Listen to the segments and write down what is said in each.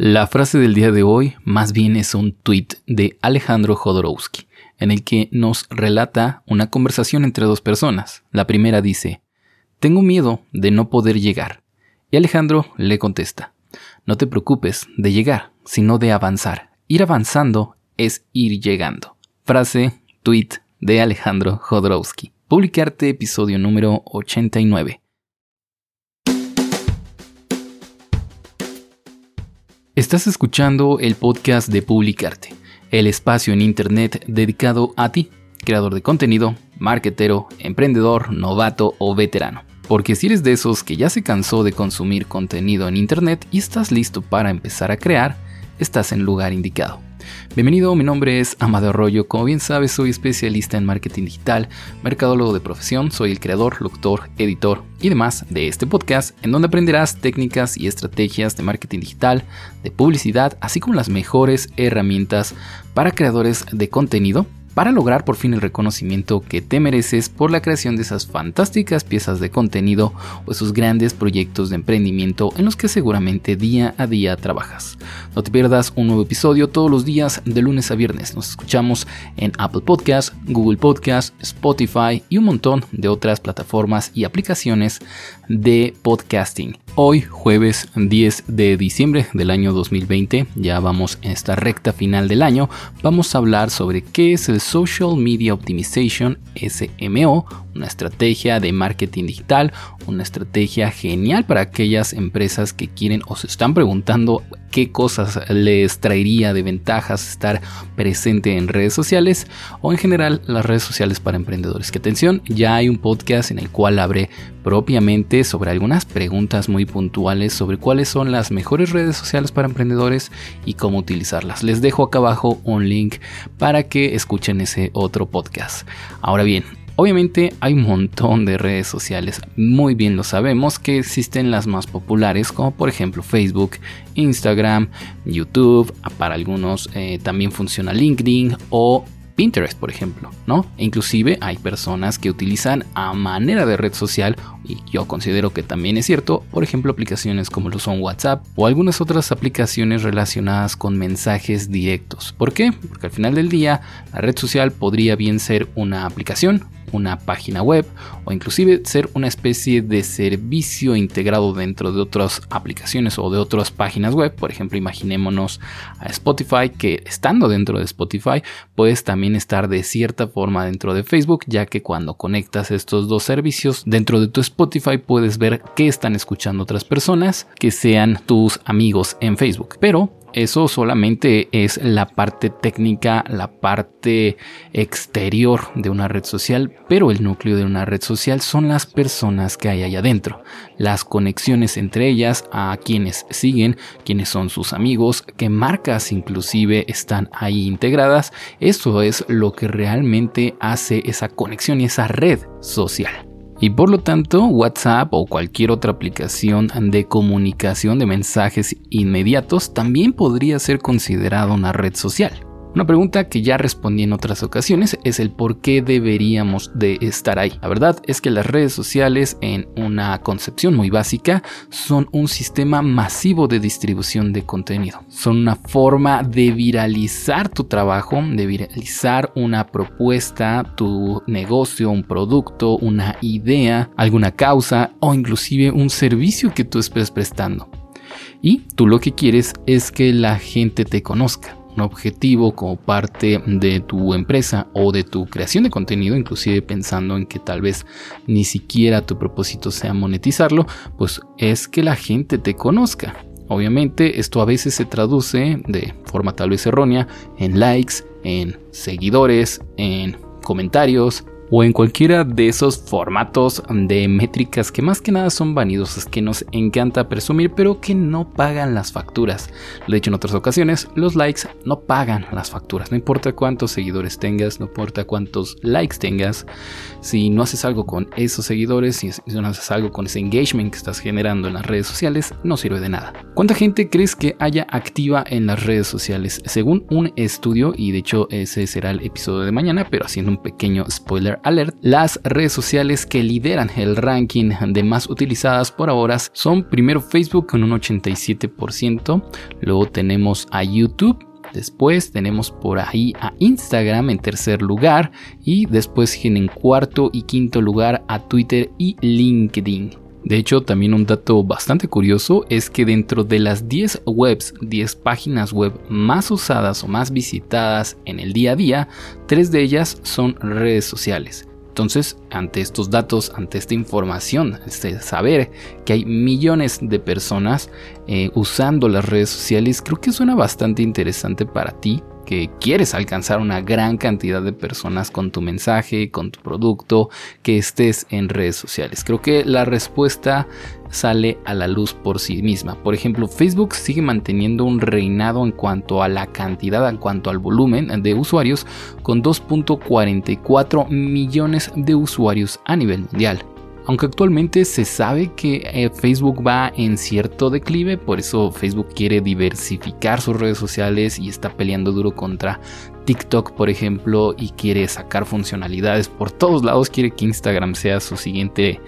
La frase del día de hoy más bien es un tweet de Alejandro Jodorowsky, en el que nos relata una conversación entre dos personas. La primera dice, Tengo miedo de no poder llegar. Y Alejandro le contesta, No te preocupes de llegar, sino de avanzar. Ir avanzando es ir llegando. Frase, tweet de Alejandro Jodorowsky. Publicarte episodio número 89. Estás escuchando el podcast de Publicarte, el espacio en Internet dedicado a ti, creador de contenido, marketero, emprendedor, novato o veterano. Porque si eres de esos que ya se cansó de consumir contenido en Internet y estás listo para empezar a crear, estás en lugar indicado. Bienvenido, mi nombre es Amado Arroyo. Como bien sabes, soy especialista en marketing digital, mercadólogo de profesión, soy el creador, locutor, editor y demás de este podcast, en donde aprenderás técnicas y estrategias de marketing digital, de publicidad, así como las mejores herramientas para creadores de contenido para lograr por fin el reconocimiento que te mereces por la creación de esas fantásticas piezas de contenido o esos grandes proyectos de emprendimiento en los que seguramente día a día trabajas. No te pierdas un nuevo episodio todos los días de lunes a viernes. Nos escuchamos en Apple Podcast, Google Podcast, Spotify y un montón de otras plataformas y aplicaciones de podcasting. Hoy, jueves 10 de diciembre del año 2020, ya vamos en esta recta final del año, vamos a hablar sobre qué es el Social Media Optimization, SMO, una estrategia de marketing digital, una estrategia genial para aquellas empresas que quieren o se están preguntando qué cosas les traería de ventajas estar presente en redes sociales o en general las redes sociales para emprendedores. Que atención, ya hay un podcast en el cual abre propiamente sobre algunas preguntas muy puntuales sobre cuáles son las mejores redes sociales para emprendedores y cómo utilizarlas. Les dejo acá abajo un link para que escuchen ese otro podcast. Ahora bien, Obviamente hay un montón de redes sociales, muy bien lo sabemos que existen las más populares como por ejemplo Facebook, Instagram, YouTube, para algunos eh, también funciona LinkedIn o Pinterest, por ejemplo, ¿no? E inclusive hay personas que utilizan a manera de red social, y yo considero que también es cierto, por ejemplo, aplicaciones como lo son WhatsApp o algunas otras aplicaciones relacionadas con mensajes directos. ¿Por qué? Porque al final del día, la red social podría bien ser una aplicación, una página web o inclusive ser una especie de servicio integrado dentro de otras aplicaciones o de otras páginas web. Por ejemplo, imaginémonos a Spotify que estando dentro de Spotify puedes también estar de cierta forma dentro de Facebook ya que cuando conectas estos dos servicios dentro de tu Spotify puedes ver qué están escuchando otras personas que sean tus amigos en Facebook. Pero eso solamente es la parte técnica, la parte exterior de una red social, pero el núcleo de una red social son las personas que hay allá adentro, las conexiones entre ellas, a quienes siguen, quienes son sus amigos, qué marcas inclusive están ahí integradas. Eso es lo que realmente hace esa conexión y esa red social. Y por lo tanto, WhatsApp o cualquier otra aplicación de comunicación de mensajes inmediatos también podría ser considerado una red social. Una pregunta que ya respondí en otras ocasiones es el por qué deberíamos de estar ahí. La verdad es que las redes sociales en una concepción muy básica son un sistema masivo de distribución de contenido. Son una forma de viralizar tu trabajo, de viralizar una propuesta, tu negocio, un producto, una idea, alguna causa o inclusive un servicio que tú estés prestando. Y tú lo que quieres es que la gente te conozca objetivo como parte de tu empresa o de tu creación de contenido, inclusive pensando en que tal vez ni siquiera tu propósito sea monetizarlo, pues es que la gente te conozca. Obviamente esto a veces se traduce de forma tal vez errónea en likes, en seguidores, en comentarios, o en cualquiera de esos formatos de métricas que más que nada son vanidosas, que nos encanta presumir, pero que no pagan las facturas. Lo he dicho en otras ocasiones, los likes no pagan las facturas. No importa cuántos seguidores tengas, no importa cuántos likes tengas, si no haces algo con esos seguidores, si no haces algo con ese engagement que estás generando en las redes sociales, no sirve de nada. ¿Cuánta gente crees que haya activa en las redes sociales? Según un estudio, y de hecho ese será el episodio de mañana, pero haciendo un pequeño spoiler Alert, las redes sociales que lideran el ranking de más utilizadas por ahora son primero Facebook con un 87%, luego tenemos a YouTube Después tenemos por ahí a Instagram en tercer lugar y después en cuarto y quinto lugar a Twitter y LinkedIn. De hecho, también un dato bastante curioso es que dentro de las 10 webs, 10 páginas web más usadas o más visitadas en el día a día, tres de ellas son redes sociales. Entonces, ante estos datos, ante esta información, este saber que hay millones de personas eh, usando las redes sociales, creo que suena bastante interesante para ti que quieres alcanzar una gran cantidad de personas con tu mensaje, con tu producto, que estés en redes sociales. Creo que la respuesta sale a la luz por sí misma. Por ejemplo, Facebook sigue manteniendo un reinado en cuanto a la cantidad, en cuanto al volumen de usuarios, con 2.44 millones de usuarios a nivel mundial aunque actualmente se sabe que eh, Facebook va en cierto declive, por eso Facebook quiere diversificar sus redes sociales y está peleando duro contra TikTok, por ejemplo, y quiere sacar funcionalidades por todos lados, quiere que Instagram sea su siguiente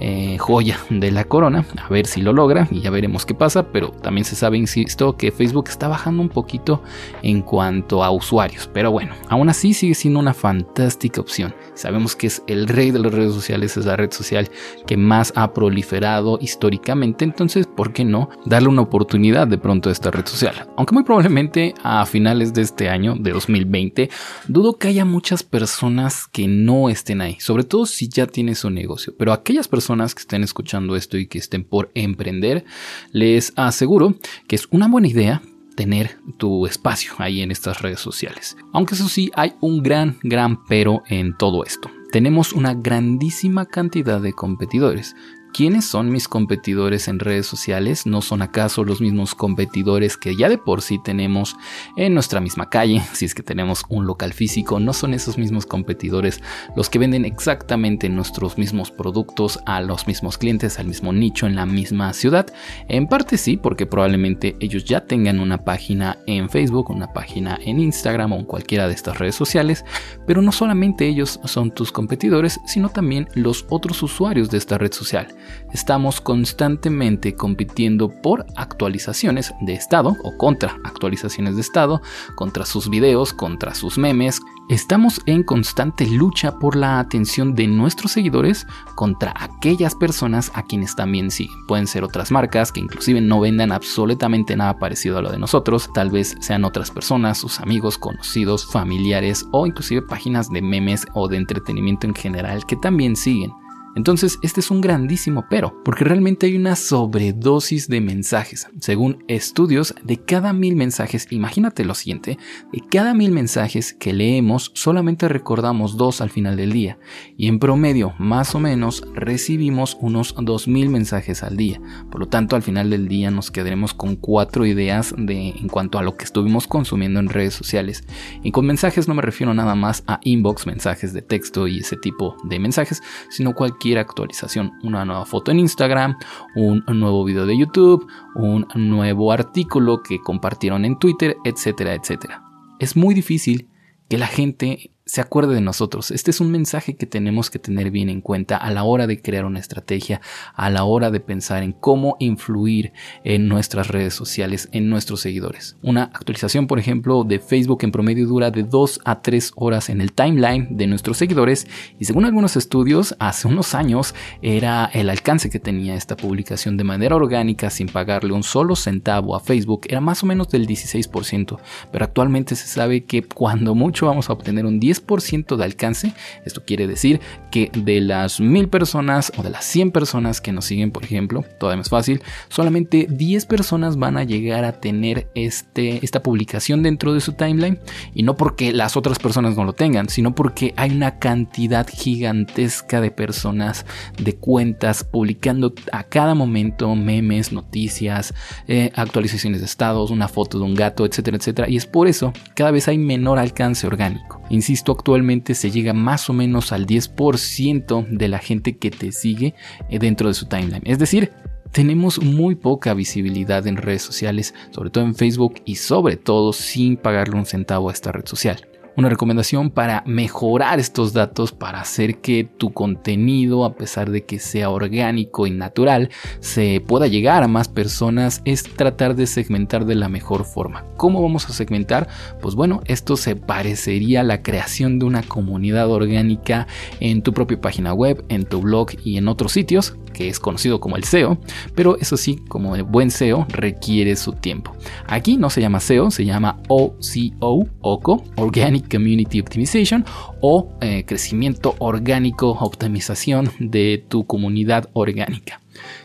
eh, joya de la corona, a ver si lo logra y ya veremos qué pasa, pero también se sabe, insisto, que Facebook está bajando un poquito en cuanto a usuarios, pero bueno, aún así sigue siendo una fantástica opción. Sabemos que es el rey de las redes sociales, es la red social que más ha proliferado históricamente, entonces, ¿por qué no darle una oportunidad de pronto a esta red social? Aunque muy probablemente a finales de este año, de 2020, dudo que haya muchas personas que no estén ahí, sobre todo si ya tienes un negocio, pero aquellas personas que estén escuchando esto y que estén por emprender, les aseguro que es una buena idea tener tu espacio ahí en estas redes sociales. Aunque eso sí, hay un gran, gran pero en todo esto. Tenemos una grandísima cantidad de competidores ¿Quiénes son mis competidores en redes sociales? ¿No son acaso los mismos competidores que ya de por sí tenemos en nuestra misma calle? Si es que tenemos un local físico, ¿no son esos mismos competidores los que venden exactamente nuestros mismos productos a los mismos clientes, al mismo nicho, en la misma ciudad? En parte sí, porque probablemente ellos ya tengan una página en Facebook, una página en Instagram o en cualquiera de estas redes sociales, pero no solamente ellos son tus competidores, sino también los otros usuarios de esta red social estamos constantemente compitiendo por actualizaciones de estado o contra actualizaciones de estado, contra sus videos, contra sus memes. Estamos en constante lucha por la atención de nuestros seguidores contra aquellas personas a quienes también siguen. Pueden ser otras marcas que inclusive no vendan absolutamente nada parecido a lo de nosotros, tal vez sean otras personas, sus amigos, conocidos, familiares o inclusive páginas de memes o de entretenimiento en general que también siguen. Entonces, este es un grandísimo pero, porque realmente hay una sobredosis de mensajes. Según estudios, de cada mil mensajes, imagínate lo siguiente, de cada mil mensajes que leemos, solamente recordamos dos al final del día. Y en promedio, más o menos, recibimos unos dos mil mensajes al día. Por lo tanto, al final del día nos quedaremos con cuatro ideas de, en cuanto a lo que estuvimos consumiendo en redes sociales. Y con mensajes no me refiero nada más a inbox, mensajes de texto y ese tipo de mensajes, sino cualquier actualización, una nueva foto en Instagram, un nuevo video de YouTube, un nuevo artículo que compartieron en Twitter, etcétera, etcétera. Es muy difícil que la gente se acuerde de nosotros. Este es un mensaje que tenemos que tener bien en cuenta a la hora de crear una estrategia, a la hora de pensar en cómo influir en nuestras redes sociales, en nuestros seguidores. Una actualización, por ejemplo, de Facebook en promedio dura de 2 a 3 horas en el timeline de nuestros seguidores y según algunos estudios, hace unos años era el alcance que tenía esta publicación de manera orgánica sin pagarle un solo centavo a Facebook, era más o menos del 16%, pero actualmente se sabe que cuando mucho vamos a obtener un 10 10% de alcance. Esto quiere decir que de las mil personas o de las 100 personas que nos siguen, por ejemplo, todavía más fácil, solamente 10 personas van a llegar a tener este, esta publicación dentro de su timeline. Y no porque las otras personas no lo tengan, sino porque hay una cantidad gigantesca de personas, de cuentas, publicando a cada momento memes, noticias, eh, actualizaciones de estados, una foto de un gato, etcétera, etcétera. Y es por eso cada vez hay menor alcance orgánico. Insisto, actualmente se llega más o menos al 10% de la gente que te sigue eh, dentro de su timeline. Es decir, tenemos muy poca visibilidad en redes sociales, sobre todo en Facebook y sobre todo sin pagarle un centavo a esta red social. Una recomendación para mejorar estos datos, para hacer que tu contenido, a pesar de que sea orgánico y natural, se pueda llegar a más personas, es tratar de segmentar de la mejor forma. ¿Cómo vamos a segmentar? Pues bueno, esto se parecería a la creación de una comunidad orgánica en tu propia página web, en tu blog y en otros sitios que es conocido como el SEO, pero eso sí, como el buen SEO, requiere su tiempo. Aquí no se llama SEO, se llama OCO, OCO, Organic Community Optimization, o eh, crecimiento orgánico, optimización de tu comunidad orgánica.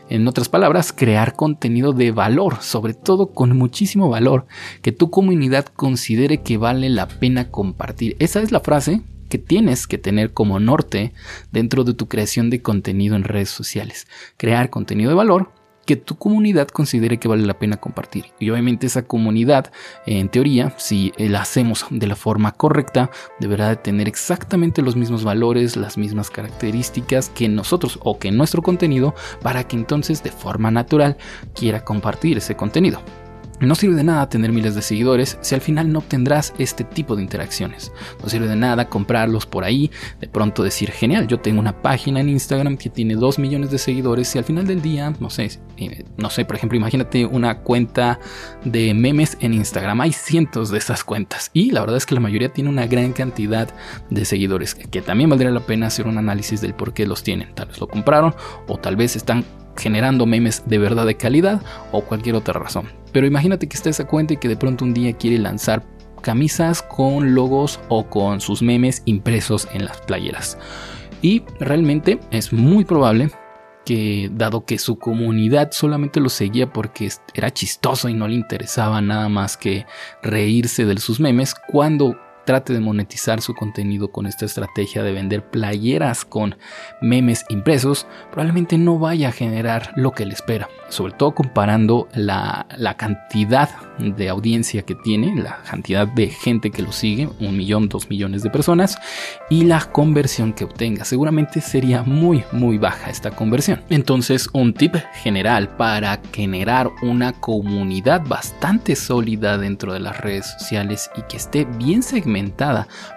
En otras palabras, crear contenido de valor, sobre todo con muchísimo valor, que tu comunidad considere que vale la pena compartir. Esa es la frase que tienes que tener como norte dentro de tu creación de contenido en redes sociales. Crear contenido de valor que tu comunidad considere que vale la pena compartir. Y obviamente esa comunidad, en teoría, si la hacemos de la forma correcta, deberá de tener exactamente los mismos valores, las mismas características que nosotros o que nuestro contenido para que entonces de forma natural quiera compartir ese contenido. No sirve de nada tener miles de seguidores si al final no obtendrás este tipo de interacciones. No sirve de nada comprarlos por ahí, de pronto decir, genial, yo tengo una página en Instagram que tiene 2 millones de seguidores y al final del día, no sé, eh, no sé, por ejemplo, imagínate una cuenta de memes en Instagram. Hay cientos de esas cuentas y la verdad es que la mayoría tiene una gran cantidad de seguidores, que también valdría la pena hacer un análisis del por qué los tienen. Tal vez lo compraron o tal vez están generando memes de verdad de calidad o cualquier otra razón. Pero imagínate que está esa cuenta y que de pronto un día quiere lanzar camisas con logos o con sus memes impresos en las playeras. Y realmente es muy probable que dado que su comunidad solamente lo seguía porque era chistoso y no le interesaba nada más que reírse de sus memes, cuando trate de monetizar su contenido con esta estrategia de vender playeras con memes impresos, probablemente no vaya a generar lo que le espera. Sobre todo comparando la, cantidad de audiencia que tiene, la cantidad de gente que lo sigue, un millón, dos millones de personas, y la conversión que obtenga. Seguramente sería muy, muy baja esta conversión. Entonces, un tip general para generar una comunidad bastante sólida dentro de las redes sociales y que esté bien segmentada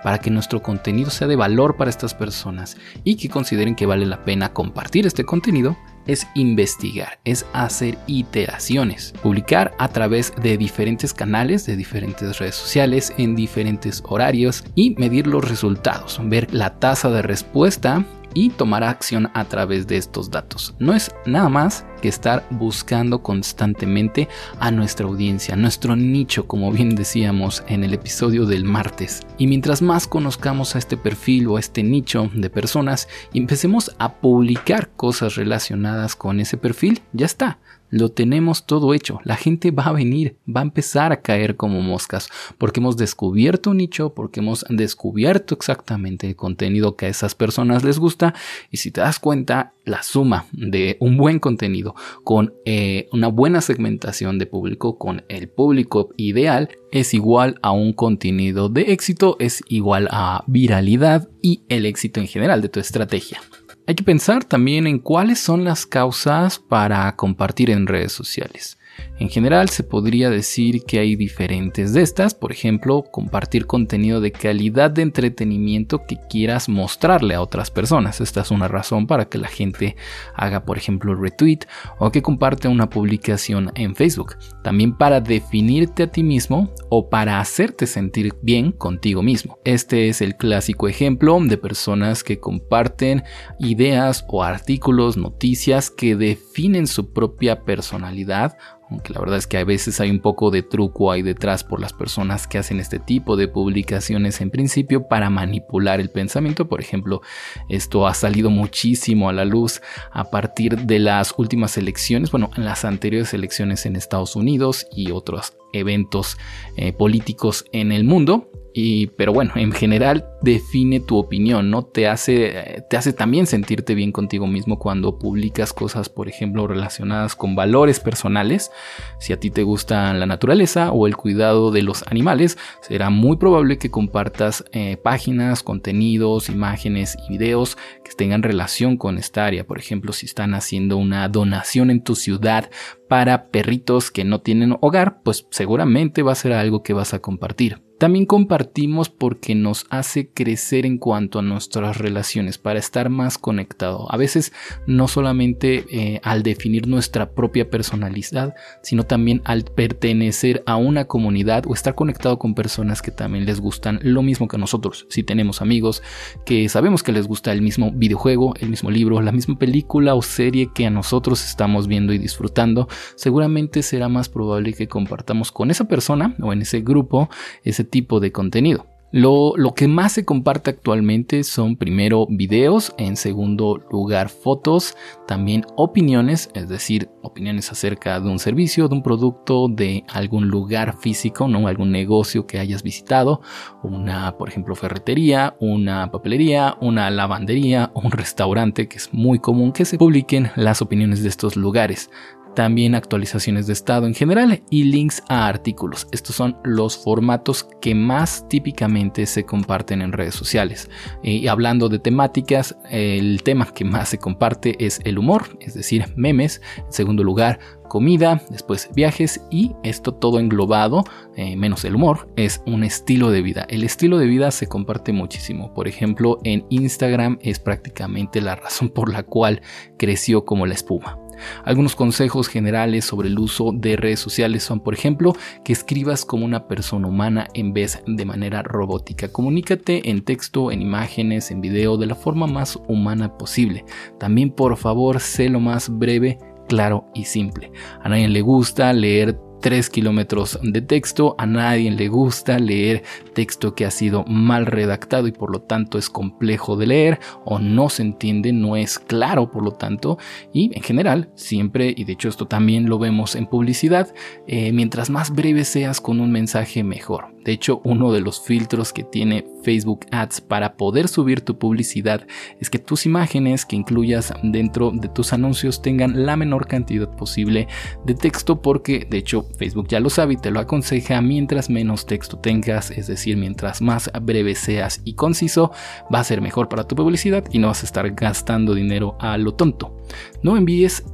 para que nuestro contenido sea de valor para estas personas y que consideren que vale la pena compartir este contenido es investigar, es hacer iteraciones, publicar a través de diferentes canales, de diferentes redes sociales, en diferentes horarios y medir los resultados, ver la tasa de respuesta y tomar acción a través de estos datos. No es nada más que estar buscando constantemente a nuestra audiencia, nuestro nicho, como bien decíamos en el episodio del martes. Y mientras más conozcamos a este perfil o a este nicho de personas y empecemos a publicar cosas relacionadas con ese perfil, ya está lo tenemos todo hecho. La gente va a venir, va a empezar a caer como moscas, porque hemos descubierto un nicho, porque hemos descubierto exactamente el contenido que a esas personas les gusta. Y si te das cuenta, la suma de un buen contenido con eh, una buena segmentación de público, con el público ideal, es igual a un contenido de éxito, es igual a viralidad y el éxito en general de tu estrategia. Hay que pensar también en cuáles son las causas para compartir en redes sociales. En general se podría decir que hay diferentes de estas, por ejemplo, compartir contenido de calidad de entretenimiento que quieras mostrarle a otras personas. Esta es una razón para que la gente haga, por ejemplo, retweet o que comparte una publicación en Facebook. También para definirte a ti mismo o para hacerte sentir bien contigo mismo. Este es el clásico ejemplo de personas que comparten ideas o artículos, noticias que definen su propia personalidad aunque la verdad es que a veces hay un poco de truco ahí detrás por las personas que hacen este tipo de publicaciones en principio para manipular el pensamiento. Por ejemplo, esto ha salido muchísimo a la luz a partir de las últimas elecciones, bueno, en las anteriores elecciones en Estados Unidos y otros eventos eh, políticos en el mundo y, pero bueno, en general define tu opinión, ¿no? Te hace, te hace también sentirte bien contigo mismo cuando publicas cosas, por ejemplo, relacionadas con valores personales. Si a ti te gusta la naturaleza o el cuidado de los animales, será muy probable que compartas eh, páginas, contenidos, imágenes y videos que tengan relación con esta área. Por ejemplo, si están haciendo una donación en tu ciudad para perritos que no tienen hogar, pues seguramente va a ser algo que vas a compartir. También compartimos porque nos hace crecer en cuanto a nuestras relaciones, para estar más conectado. A veces no solamente eh, al definir nuestra propia personalidad, sino también al pertenecer a una comunidad o estar conectado con personas que también les gustan lo mismo que nosotros. Si tenemos amigos que sabemos que les gusta el mismo videojuego, el mismo libro, la misma película o serie que a nosotros estamos viendo y disfrutando, seguramente será más probable que compartamos con esa persona o en ese grupo ese tipo de contenido. Lo, que más se comparte actualmente son primero videos, en segundo lugar fotos, también opiniones, es decir, opiniones acerca de un servicio, de un producto, de algún lugar físico, ¿no? algún negocio que hayas visitado, una, por ejemplo, ferretería, una papelería, una lavandería un restaurante, que es muy común que se publiquen las opiniones de estos lugares también actualizaciones de estado en general y links a artículos. Estos son los formatos que más típicamente se comparten en redes sociales. Y hablando de temáticas, el tema que más se comparte es el humor, es decir, memes. En segundo lugar, comida, después viajes y esto todo englobado, eh, menos el humor, es un estilo de vida. El estilo de vida se comparte muchísimo. Por ejemplo, en Instagram es prácticamente la razón por la cual creció como la espuma. Algunos consejos generales sobre el uso de redes sociales son, por ejemplo, que escribas como una persona humana en vez de manera robótica. Comunícate en texto, en imágenes, en video de la forma más humana posible. También, por favor, sé lo más breve claro y simple. A nadie le gusta leer 3 kilómetros de texto. A nadie le gusta leer texto que ha sido mal redactado y por lo tanto es complejo de leer o no se entiende, no es claro por lo tanto. Y en general, siempre, y de hecho esto también lo vemos en publicidad, eh, mientras más breve seas con un mensaje mejor. De hecho, uno de los filtros que tiene Facebook Ads para poder subir tu publicidad es que tus imágenes que incluyas dentro de tus anuncios tengan la menor cantidad posible de texto porque de hecho Facebook ya lo sabe y te lo aconseja mientras menos texto tengas, es decir, mientras más breve seas y conciso, va a ser mejor para tu publicidad y no vas a estar gastando dinero a lo tonto. No envíes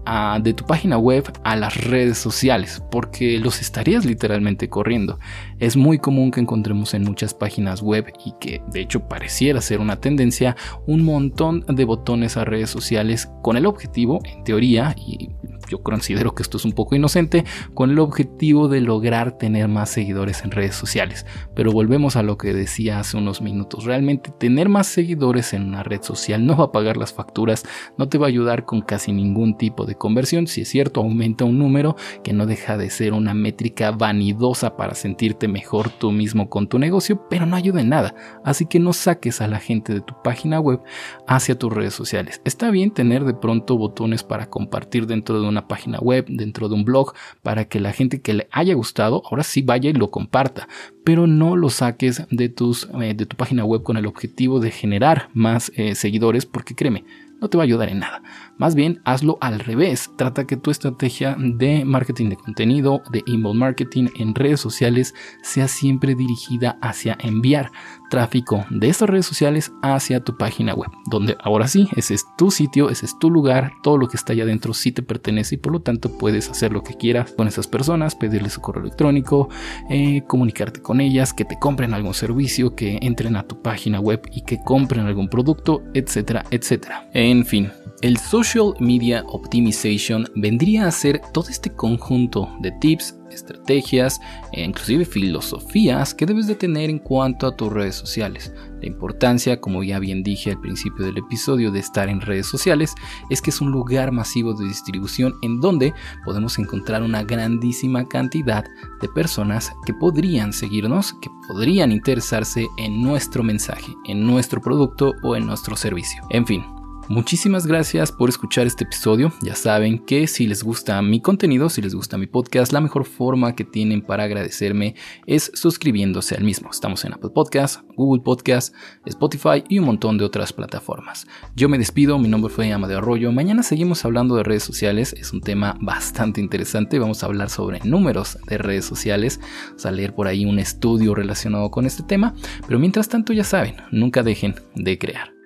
de tu página web a las redes sociales porque los estarías literalmente corriendo. Es muy común que encontremos en muchas páginas web y que de hecho pareciera ser una tendencia un montón de botones a redes sociales con el objetivo, en teoría, y yo considero que esto es un poco inocente, con el objetivo de lograr tener más seguidores en redes sociales. Pero volvemos a lo que decía hace unos minutos, realmente tener más seguidores en una red social no va a pagar las facturas, no te va a ayudar con casi ningún tipo de conversión, si es cierto, aumenta un número que no deja de ser una métrica vanidosa para sentirte mejor tú mismo con tu negocio, pero no ayuda en nada, así que no saques a la gente de tu página web hacia tus redes sociales. Está bien tener de pronto botones para compartir dentro de una página web, dentro de un blog, para que la gente que le haya gustado ahora sí vaya y lo comparta, pero no lo saques de, tus, eh, de tu página web con el objetivo de generar más eh, seguidores, porque créeme, no te va a ayudar en nada. Más bien, hazlo al revés. Trata que tu estrategia de marketing de contenido, de inbound marketing en redes sociales, sea siempre dirigida hacia enviar tráfico de estas redes sociales hacia tu página web, donde ahora sí, ese es tu sitio, ese es tu lugar, todo lo que está allá adentro sí te pertenece y por lo tanto puedes hacer lo que quieras con esas personas, pedirles su correo electrónico, eh, comunicarte con ellas, que te compren algún servicio, que entren a tu página web y que compren algún producto, etcétera, etcétera. En fin, el Social Media Optimization vendría a ser todo este conjunto de tips, estrategias e inclusive filosofías que debes de tener en cuanto a tus redes sociales. La importancia, como ya bien dije al principio del episodio, de estar en redes sociales es que es un lugar masivo de distribución en donde podemos encontrar una grandísima cantidad de personas que podrían seguirnos, que podrían interesarse en nuestro mensaje, en nuestro producto o en nuestro servicio. En fin, Muchísimas gracias por escuchar este episodio. Ya saben que si les gusta mi contenido, si les gusta mi podcast, la mejor forma que tienen para agradecerme es suscribiéndose al mismo. Estamos en Apple Podcasts, Google Podcasts, Spotify y un montón de otras plataformas. Yo me despido, mi nombre fue Amadeo Arroyo. Mañana seguimos hablando de redes sociales. Es un tema bastante interesante. Vamos a hablar sobre números de redes sociales. Vamos por ahí un estudio relacionado con este tema. Pero mientras tanto, ya saben, nunca dejen de crear.